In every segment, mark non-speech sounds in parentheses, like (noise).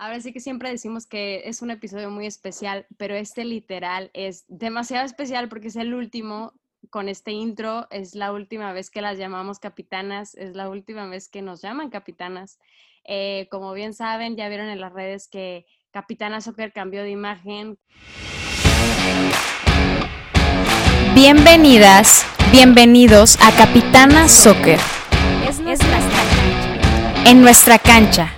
Ahora sí que siempre decimos que es un episodio muy especial, pero este literal es demasiado especial porque es el último con este intro. Es la última vez que las llamamos capitanas, es la última vez que nos llaman capitanas. Eh, como bien saben, ya vieron en las redes que Capitana Soccer cambió de imagen. Bienvenidas, bienvenidos a Capitana Soccer. Es nuestra cancha. En nuestra cancha.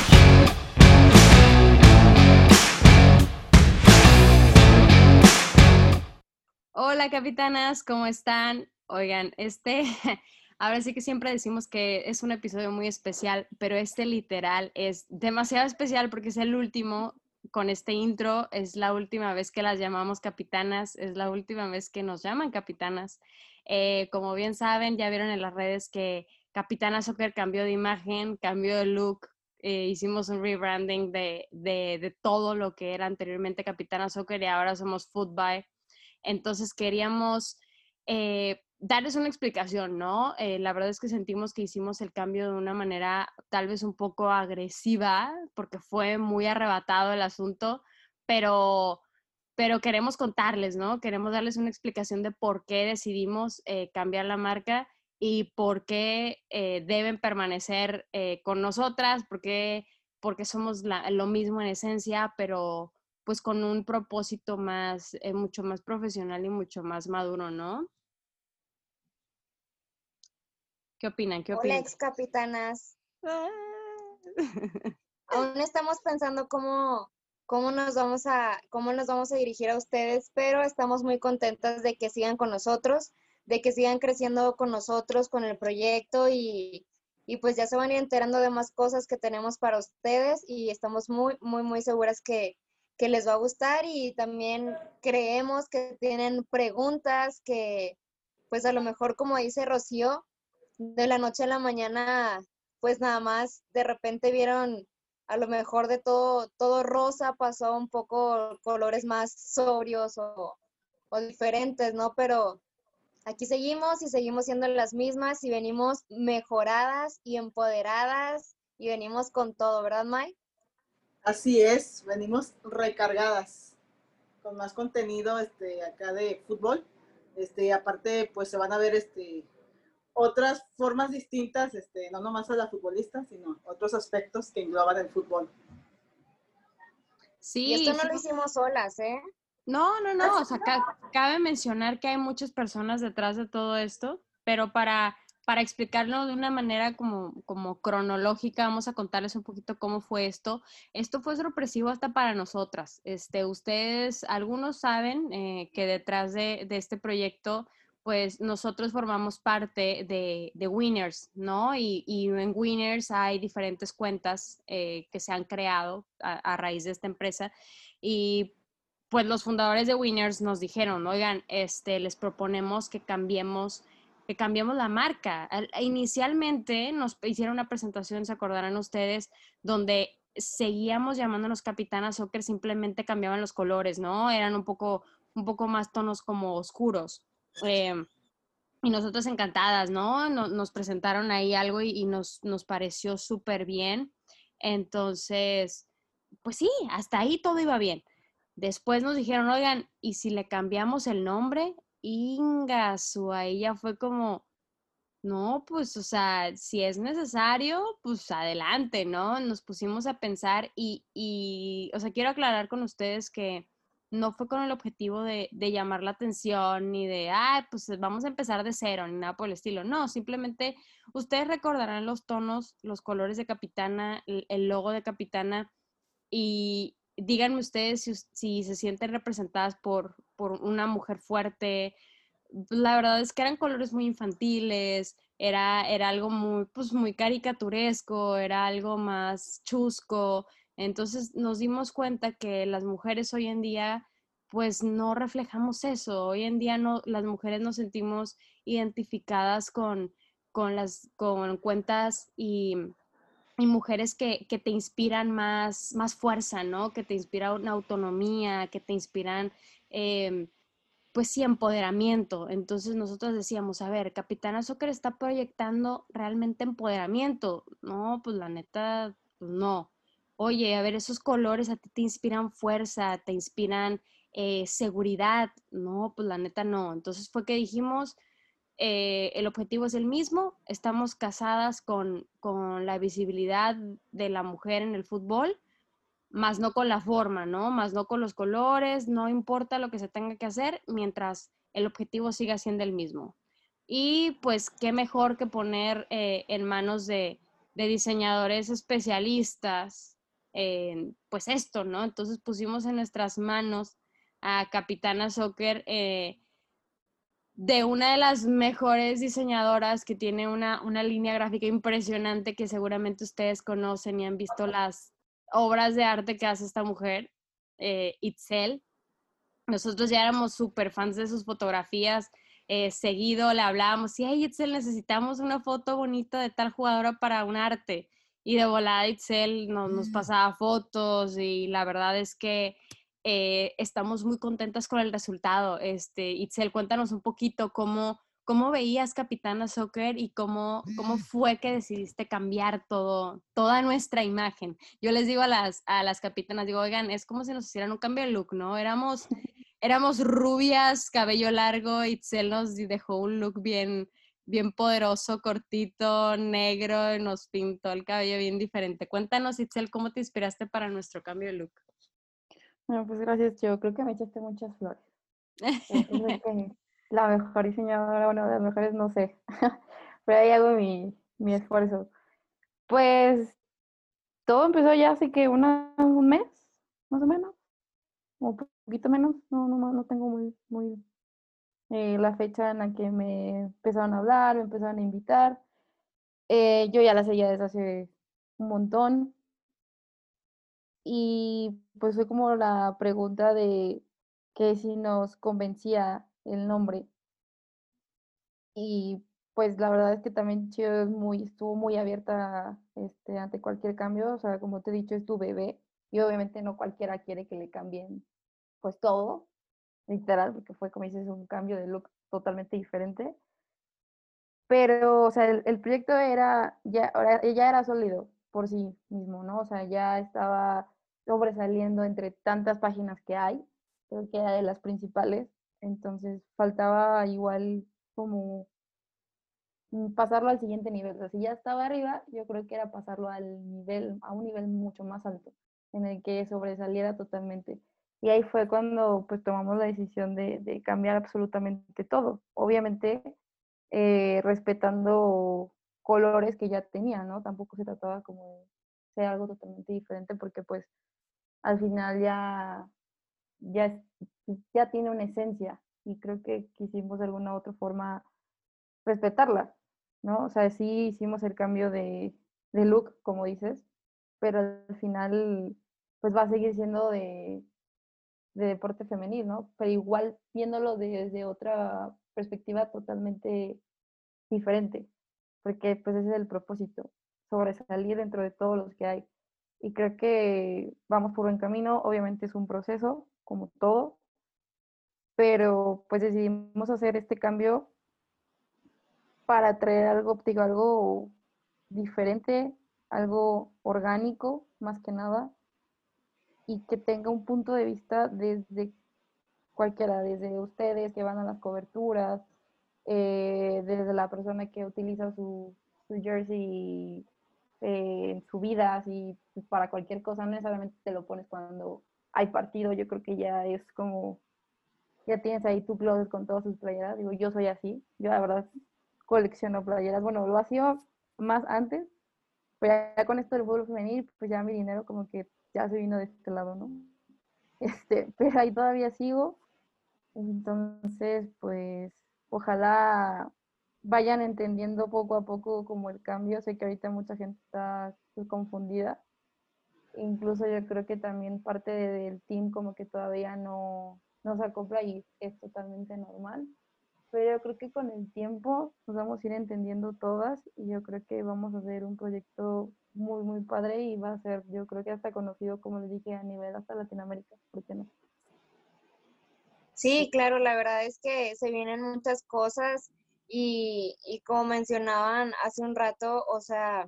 Hola capitanas, ¿cómo están? Oigan, este, (laughs) ahora sí que siempre decimos que es un episodio muy especial, pero este literal es demasiado especial porque es el último con este intro, es la última vez que las llamamos capitanas, es la última vez que nos llaman capitanas. Eh, como bien saben, ya vieron en las redes que Capitana Soccer cambió de imagen, cambió de look, eh, hicimos un rebranding de, de, de, todo lo que era anteriormente Capitana Soccer y ahora somos Football. Entonces queríamos eh, darles una explicación, ¿no? Eh, la verdad es que sentimos que hicimos el cambio de una manera tal vez un poco agresiva, porque fue muy arrebatado el asunto, pero, pero queremos contarles, ¿no? Queremos darles una explicación de por qué decidimos eh, cambiar la marca y por qué deben permanecer con nosotras, porque, porque somos la, lo mismo en esencia, pero pues con un propósito más, eh, mucho más profesional y mucho más maduro, ¿no? ¿Qué opinan? ¿Qué opinan? Hola, ex capitanas. (laughs) Aún estamos pensando cómo, cómo, nos vamos a, cómo nos vamos a dirigir a ustedes, pero estamos muy contentas de que sigan con nosotros de que sigan creciendo con nosotros, con el proyecto y, y pues ya se van a ir enterando de más cosas que tenemos para ustedes y estamos muy, muy, muy seguras que, que les va a gustar y también creemos que tienen preguntas que pues a lo mejor como dice Rocío, de la noche a la mañana pues nada más de repente vieron a lo mejor de todo, todo rosa pasó un poco colores más sobrios o, o diferentes, ¿no? Pero Aquí seguimos y seguimos siendo las mismas y venimos mejoradas y empoderadas y venimos con todo, ¿verdad, Mike? Así es, venimos recargadas con más contenido este, acá de fútbol. Este, aparte, pues se van a ver este, otras formas distintas, este, no nomás a la futbolista, sino otros aspectos que engloban el fútbol. Sí. Y esto no lo hicimos solas, ¿eh? No, no, no, o sea, cabe mencionar que hay muchas personas detrás de todo esto, pero para, para explicarlo de una manera como, como cronológica, vamos a contarles un poquito cómo fue esto. Esto fue sorpresivo hasta para nosotras. Este, ustedes, algunos saben eh, que detrás de, este proyecto, pues nosotros formamos parte de, de Winners, ¿no? Y, y, en Winners hay diferentes cuentas eh, que se han creado a, a raíz de esta empresa. Y pues los fundadores de Winners nos dijeron, oigan, este, les proponemos que cambiemos, que cambiemos la marca. Inicialmente nos hicieron una presentación, se acordarán ustedes, donde seguíamos llamándonos Capitana Soccer, simplemente cambiaban los colores, ¿no? Eran un poco, un poco más tonos como oscuros. Eh, y nosotros encantadas, ¿no? Nos, presentaron ahí algo y, y nos, nos pareció súper bien. Entonces, pues sí, hasta ahí todo iba bien. Después nos dijeron, oigan, ¿y si le cambiamos el nombre? Ingasu, ahí ya fue como, no, pues, o sea, si es necesario, pues adelante, ¿no? Nos pusimos a pensar y, y o sea, quiero aclarar con ustedes que no fue con el objetivo de, de llamar la atención ni de, ah, pues vamos a empezar de cero, ni nada por el estilo. No, simplemente ustedes recordarán los tonos, los colores de Capitana, el logo de Capitana y, díganme ustedes si, se sienten representadas por, por, una mujer fuerte. La verdad es que eran colores muy infantiles, era, era algo muy, pues, muy caricaturesco, era algo más chusco. Entonces nos dimos cuenta que las mujeres hoy en día pues no reflejamos eso. Hoy en día no, las mujeres nos sentimos identificadas con, con las con cuentas y, y mujeres que, que, te inspiran más, más fuerza, ¿no? Que te inspiran una autonomía, que te inspiran, eh, pues sí, empoderamiento. Entonces nosotros decíamos, a ver, Capitana Soccer está proyectando realmente empoderamiento. No, pues la neta, pues no. Oye, a ver, esos colores a ti te inspiran fuerza, te inspiran eh, seguridad. No, pues la neta no. Entonces fue que dijimos, eh, el objetivo es el mismo, estamos casadas con, con, la visibilidad de la mujer en el fútbol, más no con la forma, ¿no? Más no con los colores, no importa lo que se tenga que hacer, mientras el objetivo siga siendo el mismo. Y pues qué mejor que poner eh, en manos de, diseñadores especialistas, eh, pues esto, ¿no? Entonces pusimos en nuestras manos a Capitana Soccer eh, de una de las mejores diseñadoras que tiene una, una, línea gráfica impresionante que seguramente ustedes conocen y han visto las obras de arte que hace esta mujer, eh, Itzel. Nosotros ya éramos súper fans de sus fotografías. Eh, seguido le hablábamos, sí, hey, Itzel, necesitamos una foto bonita de tal jugadora para un arte. Y de volada Itzel nos, nos pasaba fotos y la verdad es que eh, estamos muy contentas con el resultado. Este, Itzel, cuéntanos un poquito cómo, cómo veías Capitana Soccer y cómo, cómo fue que decidiste cambiar todo, toda nuestra imagen. Yo les digo a las, a las capitanas, digo, oigan, es como si nos hicieran un cambio de look, ¿no? Éramos, (laughs) éramos rubias, cabello largo, Itzel nos dejó un look bien, bien poderoso, cortito, negro, y nos pintó el cabello bien diferente. Cuéntanos, Itzel, ¿cómo te inspiraste para nuestro cambio de look? No, pues gracias, yo creo que me echaste muchas flores. (laughs) la mejor diseñadora, bueno, de las mejores no sé, (laughs) pero ahí hago mi, mi esfuerzo. Pues todo empezó ya hace que una, un mes, más o menos, un poquito menos, no, no, no tengo muy, muy eh, la fecha en la que me empezaron a hablar, me empezaron a invitar. Eh, yo ya la seguía desde hace un montón, y pues fue como la pregunta de que si nos convencía el nombre. Y pues la verdad es que también Chio muy, estuvo muy abierta este, ante cualquier cambio. O sea, como te he dicho, es tu bebé. Y obviamente no cualquiera quiere que le cambien pues todo, literal, porque fue como dices, un cambio de look totalmente diferente. Pero, o sea, el, el proyecto era, ya, ya era sólido por sí mismo, ¿no? O sea, ya estaba sobresaliendo entre tantas páginas que hay, creo que era de las principales, entonces faltaba igual como mm, pasarlo al siguiente nivel. O sea, si ya estaba arriba, yo creo que era pasarlo al nivel, a un nivel mucho más alto, en el que sobresaliera totalmente. Y ahí fue cuando pues tomamos la decisión de, cambiar absolutamente todo. Obviamente eh, respetando colores que ya tenía, ¿no? Tampoco se trataba como de ser algo totalmente diferente porque pues al final ya, ya, ya tiene una esencia y creo que quisimos de alguna u otra forma respetarla, ¿no? O sea, sí hicimos el cambio de, de look, como dices, pero al final pues va a seguir siendo de, de deporte femenil, ¿no? Pero igual viéndolo desde otra perspectiva totalmente diferente, porque pues ese es el propósito, sobresalir dentro de todos los que hay y creo que vamos por buen camino. Obviamente es un proceso, como todo, pero pues decidimos hacer este cambio para traer algo, digo, algo diferente, algo orgánico, más que nada, y que tenga un punto de vista desde cualquiera, desde ustedes que van a las coberturas, eh, desde la persona que utiliza su, su jersey eh, en su vida, así pues, para cualquier cosa, no necesariamente te lo pones cuando hay partido, yo creo que ya es como, ya tienes ahí tu closet con todas sus playeras, digo, yo soy así, yo la verdad colecciono playeras, bueno, lo hacía más antes, pero ya con esto del fútbol femenil, pues ya mi dinero como que ya se vino de este lado, ¿no? (laughs) Este, pero ahí todavía sigo, entonces, pues, ojalá vayan entendiendo poco a poco como el cambio. Sé que ahorita mucha gente está pues, confundida. Incluso yo creo que también parte del team como que todavía no, no se acopla y es totalmente normal. Pero yo creo que con el tiempo nos vamos a ir entendiendo todas y yo creo que vamos a hacer un proyecto muy, muy padre y va a ser, yo creo que hasta conocido, como les dije, a nivel hasta Latinoamérica, ¿por qué no? Sí, claro, la verdad es que se vienen muchas cosas y, y como mencionaban hace un rato, o sea,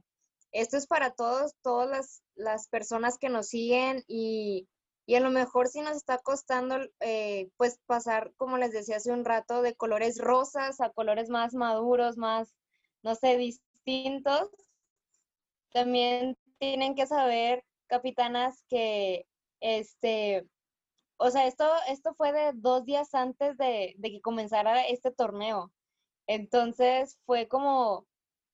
esto es para todos, todas las, las personas que nos siguen y, y, a lo mejor sí nos está costando eh, pues pasar, como les decía hace un rato, de colores rosas a colores más maduros, más, no sé, distintos. También tienen que saber, capitanas, que este, o sea, esto, esto fue de dos días antes de, que comenzara este torneo. Entonces fue como,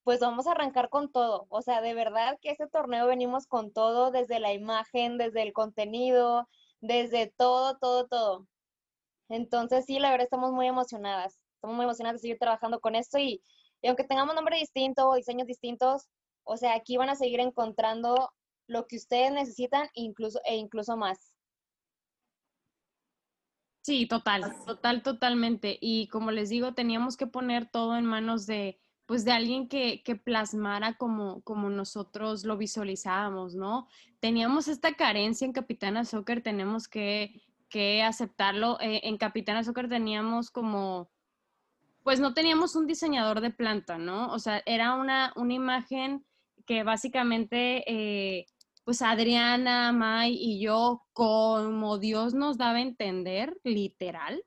pues vamos a arrancar con todo. O sea, de verdad que este torneo venimos con todo, desde la imagen, desde el contenido, desde todo, todo, todo. Entonces sí, la verdad estamos muy emocionadas. Estamos muy emocionadas de seguir trabajando con esto y, y aunque tengamos nombre distinto o diseños distintos, o sea, aquí van a seguir encontrando lo que ustedes necesitan incluso, e incluso más. Sí, total, total, totalmente. Y como les digo, teníamos que poner todo en manos de, pues, de alguien que, que plasmara como, como nosotros lo visualizábamos, ¿no? Teníamos esta carencia en Capitana Soccer, tenemos que, que aceptarlo. Eh, en Capitana Soccer teníamos como, pues no teníamos un diseñador de planta, ¿no? O sea, era una, una imagen que básicamente... Eh, pues Adriana, May y yo, como Dios nos daba a entender, literal,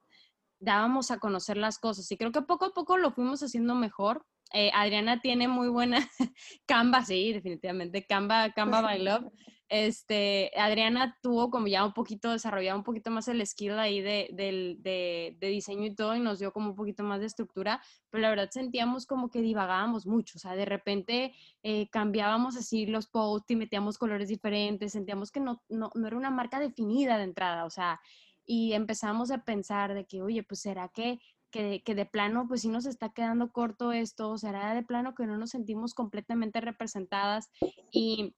dábamos a conocer las cosas. Y creo que poco a poco lo fuimos haciendo mejor. Eh, Adriana tiene muy buena (laughs) Canva, sí, definitivamente, Canva, Canva by Love. Este, Adriana tuvo como ya un poquito desarrollado un poquito más el skill ahí de, de, de, diseño y todo y nos dio como un poquito más de estructura, pero la verdad sentíamos como que divagábamos mucho, o sea, de repente eh, cambiábamos así los posts y metíamos colores diferentes, sentíamos que no, no, no era una marca definida de entrada, o sea, y empezamos a pensar de que, oye, pues será que que, de plano, pues sí nos está quedando corto esto, será de plano que no nos sentimos completamente representadas y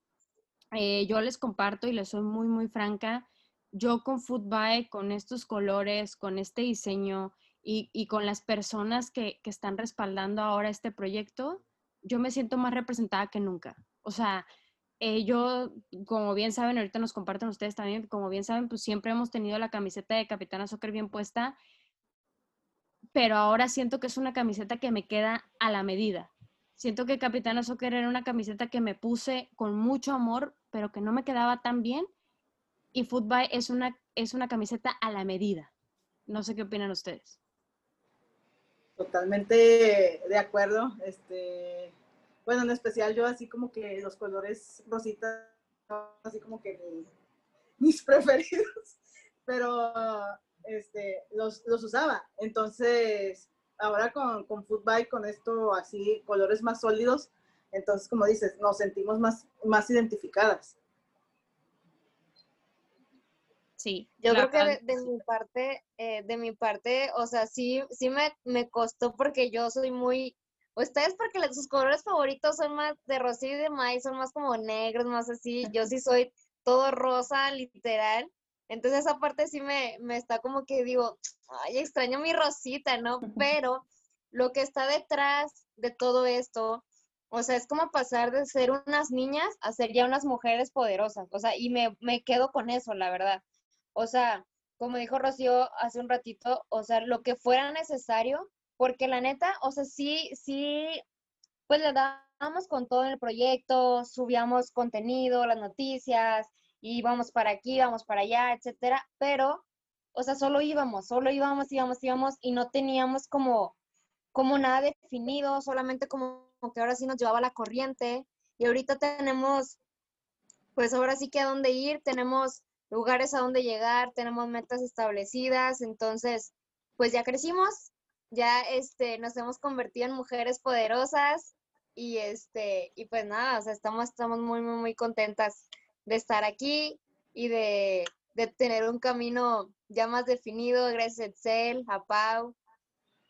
eh, yo les comparto y les soy muy, muy franca, yo con Football, con estos colores, con este diseño y, y con las personas que, que, están respaldando ahora este proyecto, yo me siento más representada que nunca. O sea, eh, yo, como bien saben, ahorita nos comparten ustedes también, como bien saben, pues siempre hemos tenido la camiseta de Capitana Soccer bien puesta, pero ahora siento que es una camiseta que me queda a la medida. Siento que Capitana Soccer era una camiseta que me puse con mucho amor, pero que no me quedaba tan bien. Y Football es una, es una camiseta a la medida. No sé qué opinan ustedes. Totalmente de acuerdo. Este, bueno, en especial yo así como que los colores rositas, así como que (laughs) mis preferidos, pero este, los, los usaba. Entonces, ahora con, con Football, con esto así, colores más sólidos, entonces, como dices, nos sentimos más, más identificadas. Sí. Yo creo que de, mi parte, eh, de mi parte, o sea, sí, sí me, me costó porque yo soy muy, ustedes porque sus colores favoritos son más de rosy y de maíz, son más como negros, más así, yo sí soy todo rosa, literal, entonces esa parte sí me, me está como que digo, ay, extraño mi rosita, ¿no? Pero lo que está detrás de todo esto, o sea, es como pasar de ser unas niñas a ser ya unas mujeres poderosas, o sea, y me, me quedo con eso, la verdad. O sea, como dijo Rocío hace un ratito, o sea, lo que fuera necesario, porque la neta, o sea, sí, sí, pues le damos con todo en el proyecto, subíamos contenido, las noticias, y para aquí, íbamos para allá, etcétera, pero, o sea, solo íbamos, solo íbamos, íbamos, íbamos y no teníamos como, como nada definido, solamente como que ahora sí nos llevaba la corriente y ahorita tenemos, pues ahora sí que a dónde ir, tenemos lugares a dónde llegar, tenemos metas establecidas, entonces, pues ya crecimos, ya este, nos hemos convertido en mujeres poderosas y este, y pues nada, o sea, estamos, estamos muy, muy, muy contentas de estar aquí y de, tener un camino ya más definido, gracias a Excel, a Pau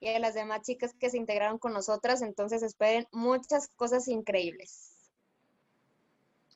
y a las demás chicas que se integraron con nosotras. Entonces esperen muchas cosas increíbles.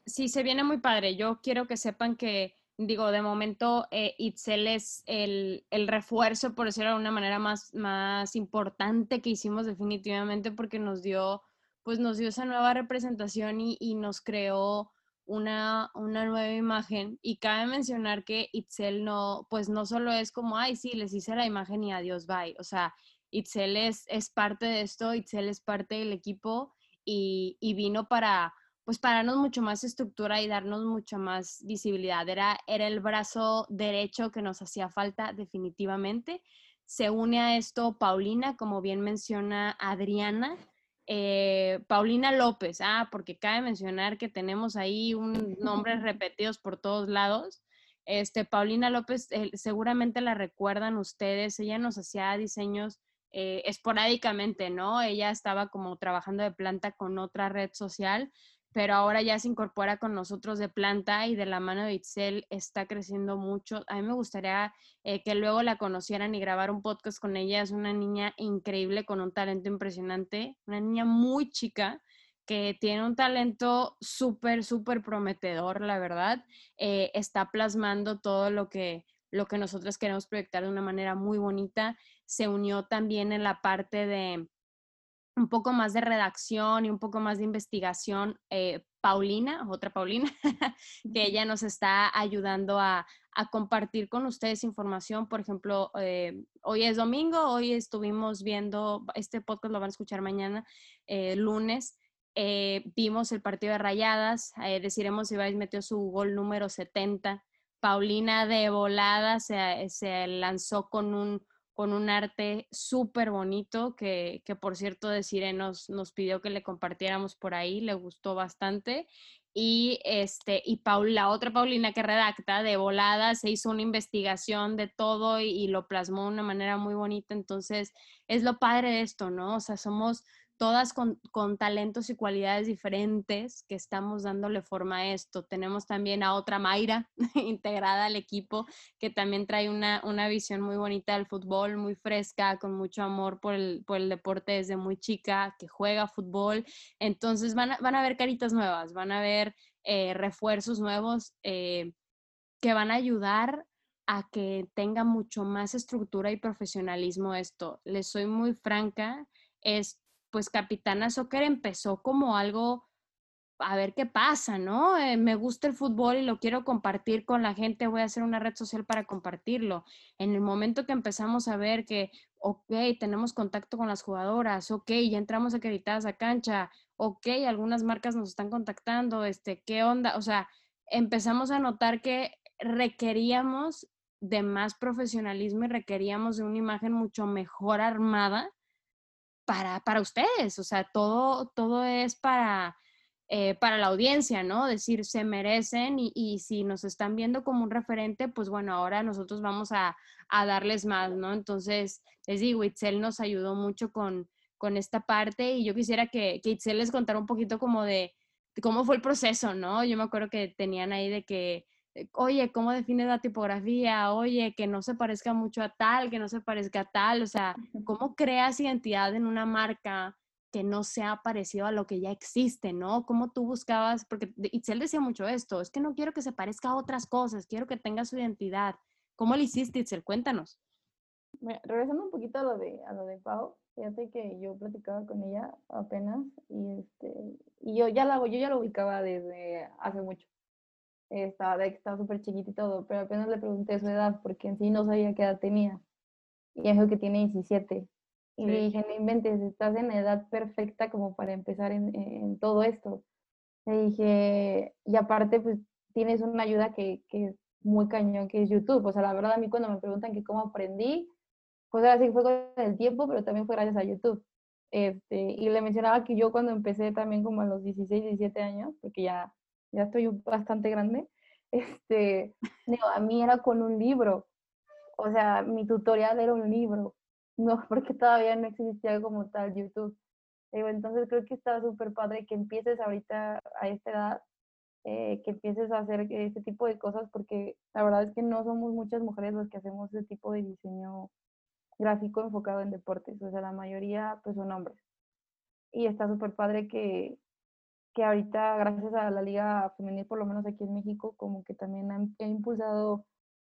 Sí, se viene muy padre. Yo quiero que sepan que digo, de momento eh, Itzel es el, el, refuerzo, por decirlo de alguna manera, más, más importante que hicimos definitivamente porque nos dio, pues nos dio esa nueva representación y, y nos creó una, una, nueva imagen. Y cabe mencionar que Itzel no, pues no solo es como, ay, sí, les hice la imagen y adiós, bye. O sea, Itzel es, es parte de esto, Itzel es parte del equipo y, y vino para, pues para darnos mucho más estructura y darnos mucha más visibilidad. Era, era el brazo derecho que nos hacía falta definitivamente. Se une a esto Paulina, como bien menciona Adriana, eh, Paulina López, ah, porque cabe mencionar que tenemos ahí un nombres (laughs) repetidos por todos lados. Este, Paulina López, eh, seguramente la recuerdan ustedes, ella nos hacía diseños eh, esporádicamente, ¿no? Ella estaba como trabajando de planta con otra red social, pero ahora ya se incorpora con nosotros de planta y de la mano de Itzel está creciendo mucho. A mí me gustaría eh, que luego la conocieran y grabar un podcast con ella. Es una niña increíble con un talento impresionante, una niña muy chica que tiene un talento súper, súper prometedor, la verdad. Eh, está plasmando todo lo que, lo que nosotros queremos proyectar de una manera muy bonita. Se unió también en la parte de un poco más de redacción y un poco más de investigación, eh, Paulina, otra Paulina, (laughs) que ella nos está ayudando a, compartir con ustedes información. Por ejemplo, eh, hoy es domingo, hoy estuvimos viendo, este podcast lo van a escuchar mañana, eh, lunes. vimos el partido de Rayadas, deciremos si vais metió su gol número 70. Paulina de volada se lanzó con un, con un arte súper bonito que, que, por cierto Desiree nos, nos pidió que le compartiéramos por ahí, le gustó bastante. Y, este, y Paul, la otra Paulina que redacta de volada se hizo una investigación de todo y, y lo plasmó de una manera muy bonita. Entonces, es lo padre de esto, ¿no? O sea, somos, todas con, talentos y cualidades diferentes que estamos dándole forma a esto. Tenemos también a otra Mayra (laughs) integrada al equipo que también trae una, visión muy bonita del fútbol, muy fresca, con mucho amor por el, deporte desde muy chica, que juega fútbol. Entonces van a, van a ver caritas nuevas, van a ver eh, refuerzos nuevos eh, que van a ayudar a que tenga mucho más estructura y profesionalismo esto. Les soy muy franca, es pues Capitana Soccer empezó como algo, a ver qué pasa, ¿no? Eh, me gusta el fútbol y lo quiero compartir con la gente, voy a hacer una red social para compartirlo. En el momento que empezamos a ver que, ok, tenemos contacto con las jugadoras, ok, ya entramos acreditadas a cancha, ok, algunas marcas nos están contactando, este, ¿qué onda? O sea, empezamos a notar que requeríamos de más profesionalismo y requeríamos de una imagen mucho mejor armada para, para ustedes, o sea, todo, todo es para, eh, para la audiencia, ¿no? Decir, se merecen y, y, si nos están viendo como un referente, pues bueno, ahora nosotros vamos a, a darles más, ¿no? Entonces, les digo, Itzel nos ayudó mucho con, con esta parte y yo quisiera que, que Itzel les contara un poquito como de, de cómo fue el proceso, ¿no? Yo me acuerdo que tenían ahí de que oye, ¿cómo defines la tipografía? Oye, que no se parezca mucho a tal, que no se parezca a tal, o sea, ¿cómo creas identidad en una marca que no sea parecido a lo que ya existe, ¿no? ¿Cómo tú buscabas? Porque Itzel decía mucho esto, es que no quiero que se parezca a otras cosas, quiero que tenga su identidad. ¿Cómo lo hiciste, Itzel? Cuéntanos. regresando un poquito a lo de, a lo de Pau, fíjate que yo platicaba con ella apenas y, este, y yo, ya la, yo ya lo ubicaba desde hace mucho estaba de que estaba súper chiquita y todo, pero apenas le pregunté su edad porque en sí no sabía qué edad tenía. Y dijo que tiene 17. Y le dije, no inventes, estás en edad perfecta como para empezar en, en, todo esto. Le dije, y aparte, pues tienes una ayuda que, que, es muy cañón, que es YouTube. O sea, la verdad, a mí cuando me preguntan que cómo aprendí, pues ahora sí fue con el tiempo, pero también fue gracias a YouTube. Este, y le mencionaba que yo cuando empecé también como a los 16, 17 años, porque ya ya estoy bastante grande, este, a mí era con un libro, o sea, mi tutorial era un libro, no, (laughs) porque todavía no existía como tal YouTube. Digo, entonces creo que está súper padre que empieces ahorita a esta edad, eh, que empieces a hacer este tipo de cosas, porque la verdad es que no somos muchas mujeres las que hacemos ese tipo de diseño gráfico enfocado en deportes, o sea, la mayoría pues son hombres. Y está súper padre que, que ahorita, gracias a la Liga Femenil, por lo menos aquí en México, como que también ha, ha impulsado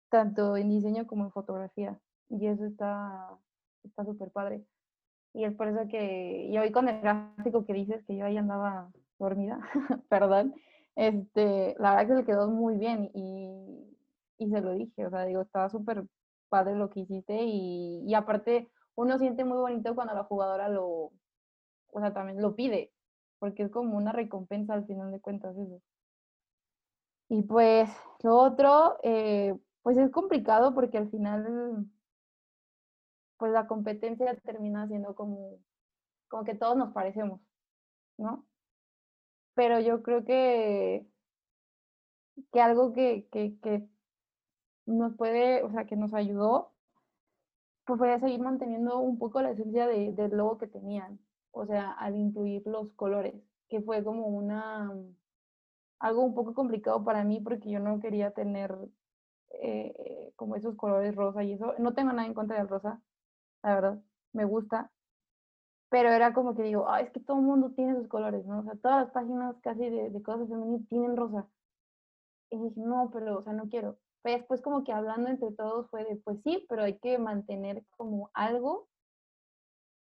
tanto en diseño como en fotografía. Y eso está está súper padre. Y es por eso que, y hoy con el gráfico que dices que yo ahí andaba dormida, (laughs) perdón, este, la verdad que se quedó muy bien y, y se lo dije, o sea, digo, estaba súper padre lo que hiciste y, y aparte uno siente muy bonito cuando la jugadora lo, o sea, también lo pide, porque es como una recompensa al final de cuentas eso. Y pues lo otro, eh, pues es complicado porque al final, pues la competencia termina siendo como, como que todos nos parecemos, ¿no? Pero yo creo que, que algo que, que, que nos puede, o sea, que nos ayudó, pues fue seguir manteniendo un poco la esencia de, del logo que tenían, o sea, al incluir los colores, que fue como una, algo un poco complicado para mí porque yo no quería tener eh, como esos colores rosa y eso. No tengo nada en contra del rosa, la verdad, me gusta. Pero era como que digo, es que todo el mundo tiene sus colores, ¿no? O sea, todas las páginas casi de, de cosas femeninas tienen rosa. Y dije, no, pero, o sea, no quiero. Pero después como que hablando entre todos fue de, pues sí, pero hay que mantener como algo,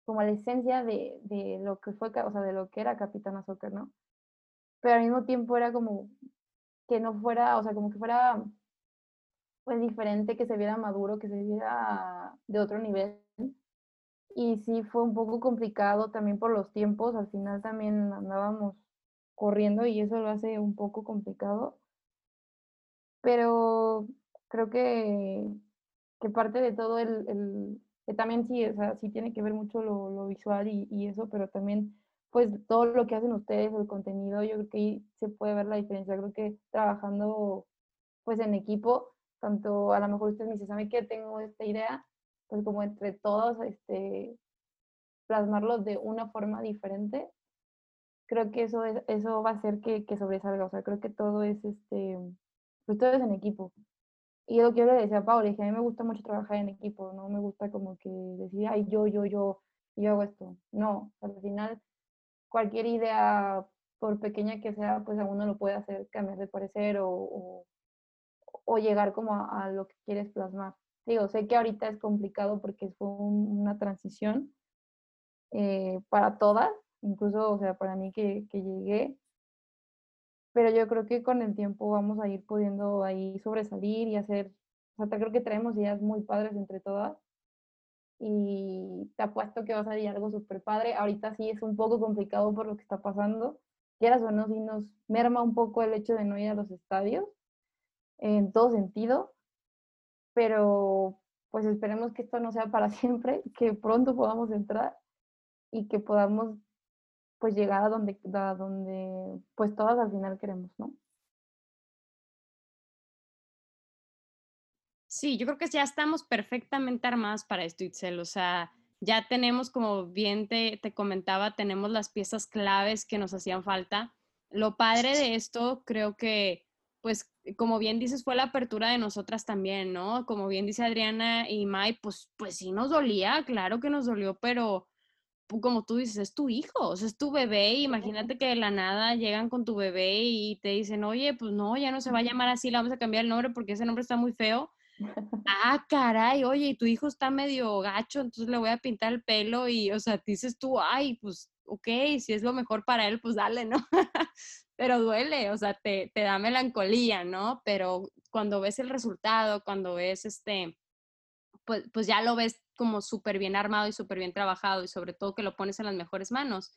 como la esencia de, de lo que fue, o sea, de lo que era Capitana Soccer, ¿no? Pero al mismo tiempo era como que no fuera, o sea, como que fuera pues diferente, que se viera maduro, que se viera de otro nivel. Y sí fue un poco complicado también por los tiempos, al final también andábamos corriendo y eso lo hace un poco complicado. Pero creo que, que parte de todo el, el que también sí, o sea, sí tiene que ver mucho lo, lo visual y, y, eso, pero también pues todo lo que hacen ustedes, el contenido, yo creo que ahí se puede ver la diferencia. Creo que trabajando pues en equipo, tanto a lo mejor usted me dice, ¿sabe qué? Tengo esta idea, pues como entre todos, este, plasmarlo de una forma diferente, creo que eso, es, eso va a hacer que, que sobresalga, o sea, creo que todo es, este, pues todo es en equipo. Y lo que yo le decía a Paula, dije, a mí me gusta mucho trabajar en equipo, no me gusta como que decir, ay, yo, yo, yo, yo hago esto. No, al final, cualquier idea, por pequeña que sea, pues a uno lo puede hacer cambiar de parecer o, o llegar como a, a, lo que quieres plasmar. Digo, sé que ahorita es complicado porque fue un, una transición eh, para todas, incluso, o sea, para mí que, que, llegué, pero yo creo que con el tiempo vamos a ir pudiendo ahí sobresalir y hacer, o sea, creo que traemos ideas muy padres entre todas y te apuesto que va a salir algo súper padre. Ahorita sí es un poco complicado por lo que está pasando, quieras o no, sí nos merma un poco el hecho de no ir a los estadios, en todo sentido, pero pues esperemos que esto no sea para (laughs) siempre, que pronto podamos entrar y que podamos pues llegar a donde, a donde pues todas al final queremos, ¿no? Sí, yo creo que ya estamos perfectamente armadas para esto, Itzel. O sea, ya tenemos, como bien te, te comentaba, tenemos las piezas claves que nos hacían falta. Lo padre de esto, creo que, pues como bien dices, fue la apertura de nosotras también, ¿no? Como bien dice Adriana y Mai, pues, pues sí nos dolía, claro que nos dolió, pero como tú dices, es tu hijo, o sea, es tu bebé, imagínate que de la nada llegan con tu bebé y te dicen, oye, pues no, ya no se va a llamar así, le vamos a cambiar el nombre porque ese nombre está muy feo. (laughs) ah, caray, oye, y tu hijo está medio gacho, entonces le voy a pintar el pelo y, o sea, dices tú, ay, pues, ok, si es lo mejor para él, pues dale, ¿no? (laughs) pero duele, o sea, te, te, da melancolía, ¿no? Pero cuando ves el resultado, cuando ves este, pues, pues ya lo ves como súper bien armado y súper bien trabajado y sobre todo que lo pones en las mejores manos,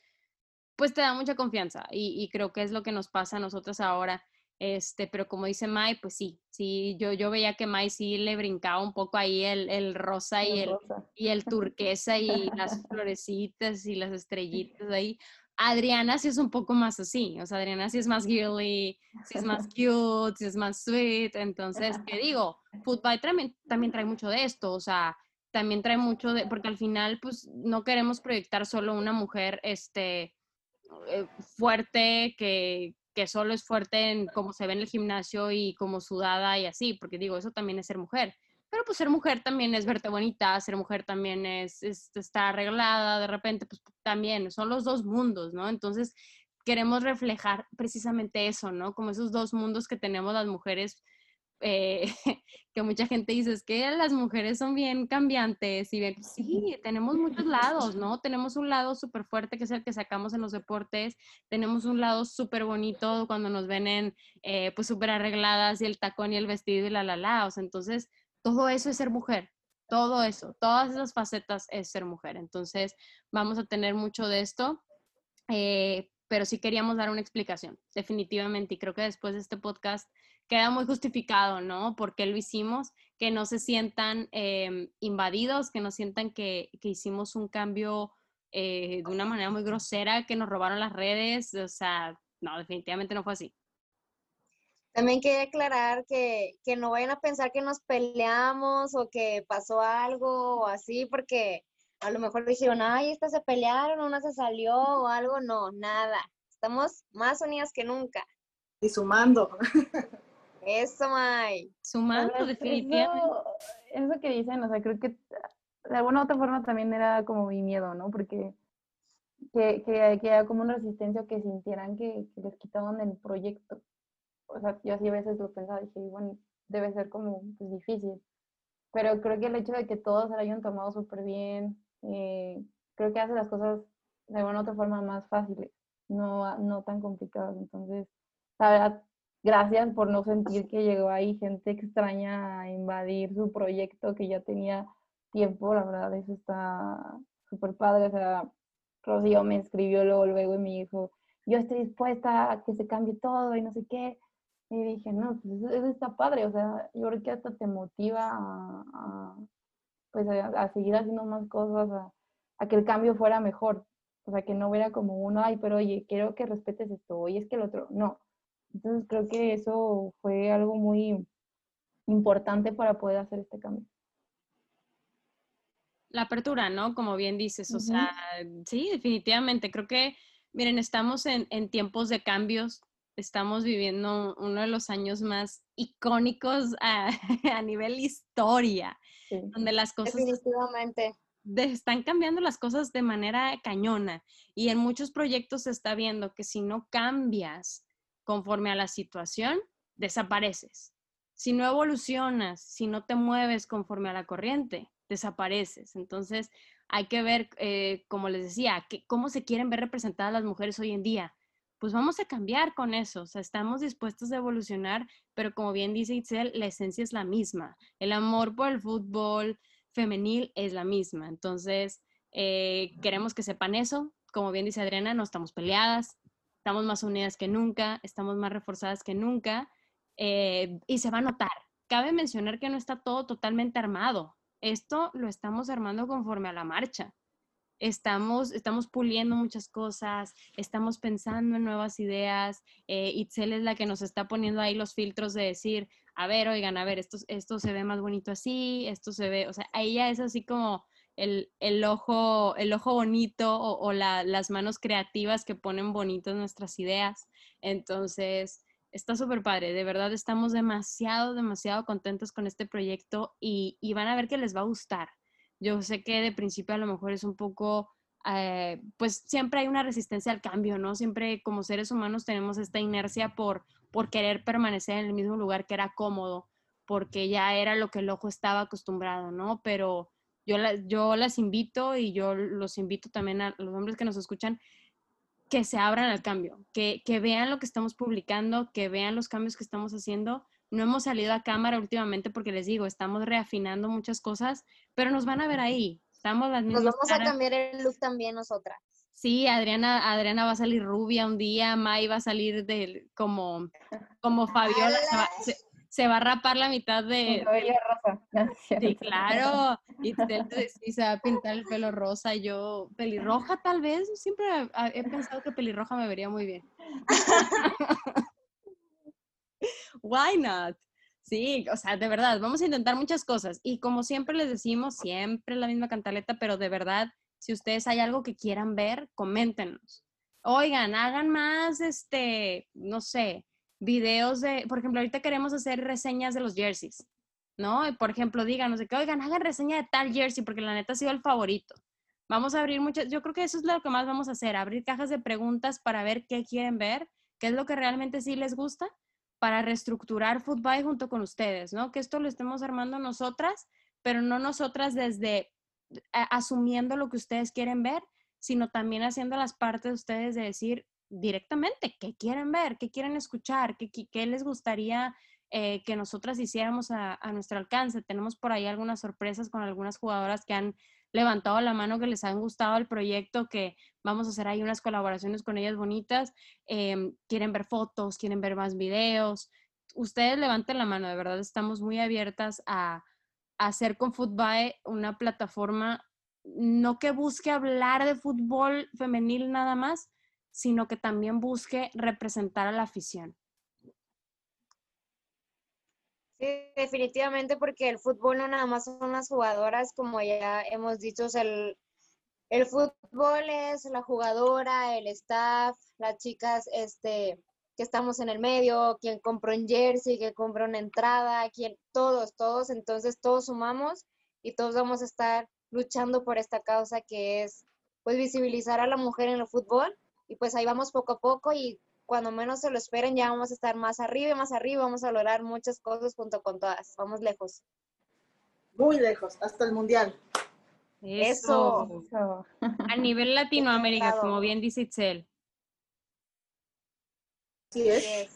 pues te da mucha confianza y, y creo que es lo que nos pasa a nosotros ahora. Este, pero como dice Mai, pues sí, sí, yo, yo veía que Mai sí le brincaba un poco ahí el, el rosa y el, rosa. y el (laughs) turquesa y las florecitas y las estrellitas ahí. Adriana sí es un poco más así, o sea, Adriana sí es más girly, sí es más (laughs) cute, sí es más sweet, entonces, ¿qué digo? Football también, también trae mucho de esto, o sea, también trae mucho de, porque al final, pues, no queremos proyectar solo una mujer, este, eh, fuerte, que, que solo es fuerte en cómo se ve en el gimnasio y como sudada y así, porque digo, eso también es ser mujer. Pero pues ser mujer también es verte bonita, ser mujer también es, es estar arreglada, de repente, pues también son los dos mundos, ¿no? Entonces, queremos reflejar precisamente eso, ¿no? Como esos dos mundos que tenemos las mujeres eh, (laughs) que mucha gente dice, es que las mujeres son bien cambiantes y bien, sí, tenemos muchos lados, ¿no? Tenemos un lado súper fuerte que es el que sacamos en los deportes, tenemos un lado súper bonito cuando nos ven en, eh, pues súper arregladas y el tacón y el vestido y la la la, o sea, entonces todo eso es ser mujer, todo eso, todas esas facetas es ser mujer, entonces vamos a tener mucho de esto. Eh, pero sí queríamos dar una explicación, definitivamente, y creo que después de este podcast queda muy justificado, ¿no? ¿Por qué lo hicimos? Que no se sientan em, invadidos, que no sientan que, hicimos un cambio eh, de una manera muy grosera, que nos robaron las redes, o sea, no, definitivamente no fue así. También quería aclarar que, que no vayan a pensar que nos peleamos o que pasó algo o así, porque a lo mejor dijeron, ay, estas se pelearon, una se salió o algo. No, nada. Estamos más unidas que nunca. Y sumando. (laughs) Eso, May. Sumando, definitivamente. Eso, que dicen, o sea, creo que de alguna u otra forma también era como mi miedo, ¿no? Porque que, que, que como una resistencia que sintieran que, les quitaban el proyecto. O sea, yo así a veces lo pensaba, dije, bueno, debe ser como pues, difícil. Pero creo que el hecho de que todos se lo hayan tomado súper bien, eh, creo que hace las cosas de alguna otra forma más fáciles, no, no tan complicadas. Entonces, la verdad, gracias por no sentir que llegó ahí gente extraña a invadir su proyecto que ya tenía tiempo, la verdad, eso está súper padre, o sea, Rocío me escribió luego, luego y me dijo, yo estoy dispuesta a que se cambie todo y no sé qué, y dije, no, pues eso, está padre, o sea, yo creo que hasta te motiva a, pues a, seguir haciendo más cosas, a, a, que el cambio fuera mejor, o sea, que no hubiera como uno, ay, pero oye, quiero que respetes esto, oye, es que el otro, no, entonces creo que eso fue algo muy importante para poder hacer este cambio. La apertura, ¿no? Como bien dices, o sea, sí, definitivamente. Creo que, miren, estamos en, tiempos de cambios, estamos viviendo uno de los años más icónicos a, (laughs) nivel historia, donde las cosas... Definitivamente. están cambiando las cosas de manera cañona y en muchos proyectos se está viendo que si no cambias conforme a la situación, desapareces. Si no evolucionas, si no te mueves conforme a la corriente, desapareces. Entonces, hay que ver, eh, como les decía, que, cómo se quieren ver representadas las mujeres hoy en día. Pues vamos a cambiar con eso, o sea, estamos dispuestos a evolucionar, pero como bien dice Itzel, la esencia es la misma. El amor por el fútbol femenil es la misma. Entonces, eh, queremos que sepan eso. Como bien dice Adriana, no estamos peleadas, estamos más unidas que nunca, estamos más reforzadas que nunca eh, y se va a notar. Cabe mencionar que no está todo totalmente armado. Esto lo estamos armando conforme a la marcha. Estamos, estamos puliendo muchas cosas, estamos pensando en nuevas ideas. Eh, Itzel es la que nos está poniendo ahí los filtros de decir, a ver, oigan, a ver, esto, esto se ve más bonito así, esto se ve, o sea, ella es así como el, ojo, el ojo bonito o, las manos creativas que ponen bonitas nuestras ideas. Entonces, está súper padre. De verdad, estamos demasiado, demasiado contentos con este proyecto y, van a ver que les va a gustar. Yo sé que de principio a lo mejor es un poco, eh, pues siempre hay una resistencia al cambio, ¿no? Siempre como seres humanos tenemos esta inercia por, por querer permanecer en el mismo lugar que era cómodo, porque ya era lo que el ojo estaba acostumbrado, ¿no? Pero yo, yo las invito y yo los invito también a los hombres que nos escuchan que se abran al cambio, que, que vean lo que estamos publicando, que vean los cambios que estamos haciendo. No hemos salido a cámara últimamente porque les digo, estamos reafinando muchas cosas, pero nos van a ver ahí. Estamos las mismas. Nos vamos a cambiar el look también nosotras. Sí, Adriana, Adriana va a salir rubia un día, Mai va a salir de como, como Fabiola, se va a rapar la mitad de... rosa. (laughs) Sí, claro. Y, se va a pintar el pelo rosa. Yo, pelirroja tal vez. Siempre he pensado que pelirroja me vería muy bien. (laughs) (laughs) Why not? Sí, o sea, de verdad, vamos a intentar muchas cosas. Y como siempre les decimos, siempre la misma cantaleta, pero de verdad, si ustedes hay algo que quieran ver, coméntenos. Oigan, hagan más, este, no sé, videos de, por ejemplo, ahorita queremos hacer reseñas de los jerseys, ¿no? por ejemplo, díganos de que, oigan, hagan reseña de tal jersey porque la neta ha sido el favorito. Vamos a abrir muchas, yo creo que eso es lo que más vamos a hacer, abrir cajas de preguntas para ver qué quieren ver, qué es lo que realmente sí les gusta, para reestructurar Football junto con ustedes, ¿no? Que esto lo estemos armando nosotras, pero no nosotras desde asumiendo lo que ustedes quieren ver, sino también haciendo las partes de ustedes de decir directamente qué quieren ver, qué quieren escuchar, qué, qué les gustaría eh, que nosotras hiciéramos a, a, nuestro alcance. Tenemos por ahí algunas sorpresas con algunas jugadoras que han levantado la mano, que les han gustado el proyecto, que vamos a hacer ahí unas colaboraciones con ellas bonitas. Em, quieren ver fotos, quieren ver más videos. Ustedes levanten la mano, de verdad estamos muy abiertas a, hacer con Football una plataforma no que busque hablar de fútbol femenil nada más, sino que también busque representar a la afición. Sí, definitivamente porque el fútbol no nada más son las jugadoras, como ya hemos dicho, el, el fútbol es la jugadora, el staff, las chicas este, que estamos en el medio, quien compró un jersey, quien compró una entrada, quien, todos, todos, entonces todos sumamos y todos vamos a estar luchando por esta causa que es pues visibilizar a la mujer en el fútbol y pues ahí vamos poco a poco y cuando menos se lo esperen ya vamos a estar más arriba y más arriba, vamos a lograr muchas cosas junto con todas, vamos lejos. Muy lejos, hasta el mundial. Eso. A (laughs) nivel Latinoamérica, como bien dice Itzel. Sí es.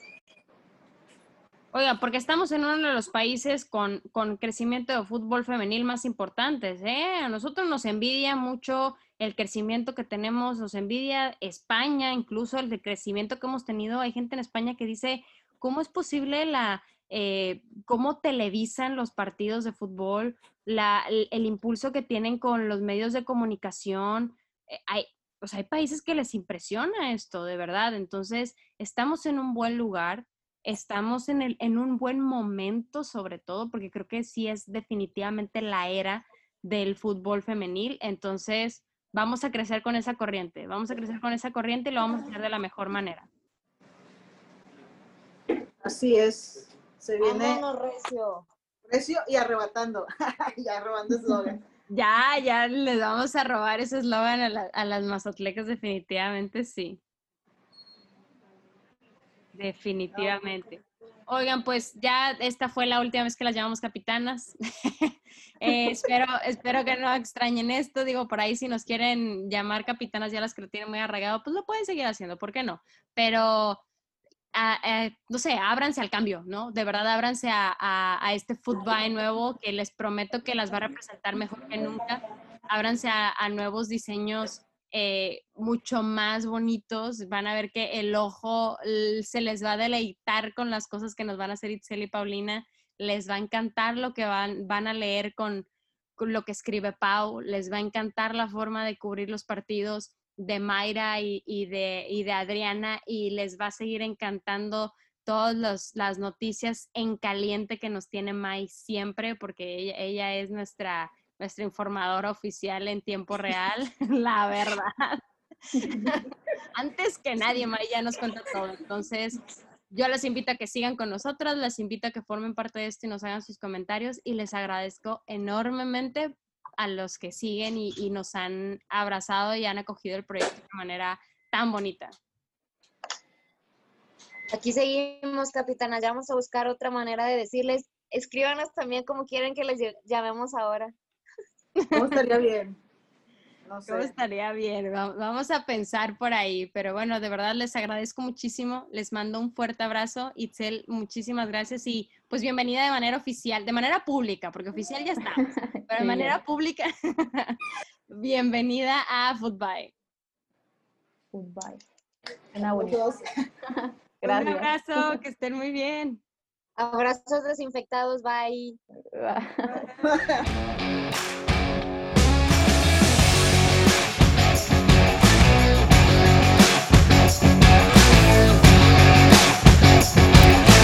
Oiga, porque estamos en uno de los países con, con crecimiento de fútbol femenil más importantes. ¿eh? A nosotros nos envidia mucho el crecimiento que tenemos, nos envidia España, incluso el de crecimiento que hemos tenido. Hay gente en España que dice, ¿cómo es posible la, eh, cómo televisan los partidos de fútbol, la, el, impulso que tienen con los medios de comunicación? Eh, hay, hay países que les impresiona esto, de verdad. Entonces, estamos en un buen lugar, estamos en, el, en un buen momento, sobre todo, porque creo que sí es definitivamente la era del fútbol femenil. Entonces, vamos a crecer con esa corriente, vamos a crecer con esa corriente y lo vamos a hacer de la mejor manera. Así es. Se viene recio. recio y arrebatando. (laughs) ya robando eslogan. (laughs) Ya, ya les vamos a robar ese eslogan a, a, las mazatlecas, definitivamente sí. Definitivamente. Oigan, pues ya esta fue la última vez que las llamamos capitanas. (laughs) Eh, espero, espero que no extrañen esto. Digo, por ahí si nos quieren llamar capitanas ya las que lo tienen muy arraigado, pues lo pueden seguir haciendo, ¿por qué no? Pero, eh, no sé, ábranse al cambio, ¿no? De verdad, ábranse a, a, este fútbol nuevo que les prometo que las va a representar mejor que nunca. Ábranse a, nuevos diseños eh, mucho más bonitos. Van a ver que el ojo se les va a deleitar con las cosas que nos van a hacer Itzel y Paulina. Les va a encantar lo que van, van a leer con, lo que escribe Pau. Les va a encantar la forma de cubrir los partidos de Mayra y, de, Adriana y les va a seguir encantando todas las noticias en caliente que nos tiene May siempre, porque ella es nuestra nuestra informadora oficial en tiempo real, (laughs) la verdad. (laughs) Antes que nadie, Maya nos cuenta todo. Entonces, yo les invito a que sigan con nosotras, les invito a que formen parte de esto y nos hagan sus comentarios y les agradezco enormemente a los que siguen y, y nos han abrazado y han acogido el proyecto de manera tan bonita. Aquí seguimos, capitana. Ya vamos a buscar otra manera de decirles. Escríbanos también como quieren que les llamemos ahora. (laughs) ¿Cómo estaría bien? No sé. ¿Cómo estaría bien? Vamos a pensar por ahí, pero bueno, de verdad les agradezco muchísimo, les mando un fuerte abrazo. Itzel, muchísimas gracias y pues bienvenida de manera oficial, de manera pública, porque oficial ya está, (laughs) pero de manera pública, (laughs) bienvenida a Footbye. Footbye. (laughs) Gracias. Un abrazo, que estén muy bien. Abrazos desinfectados, bye.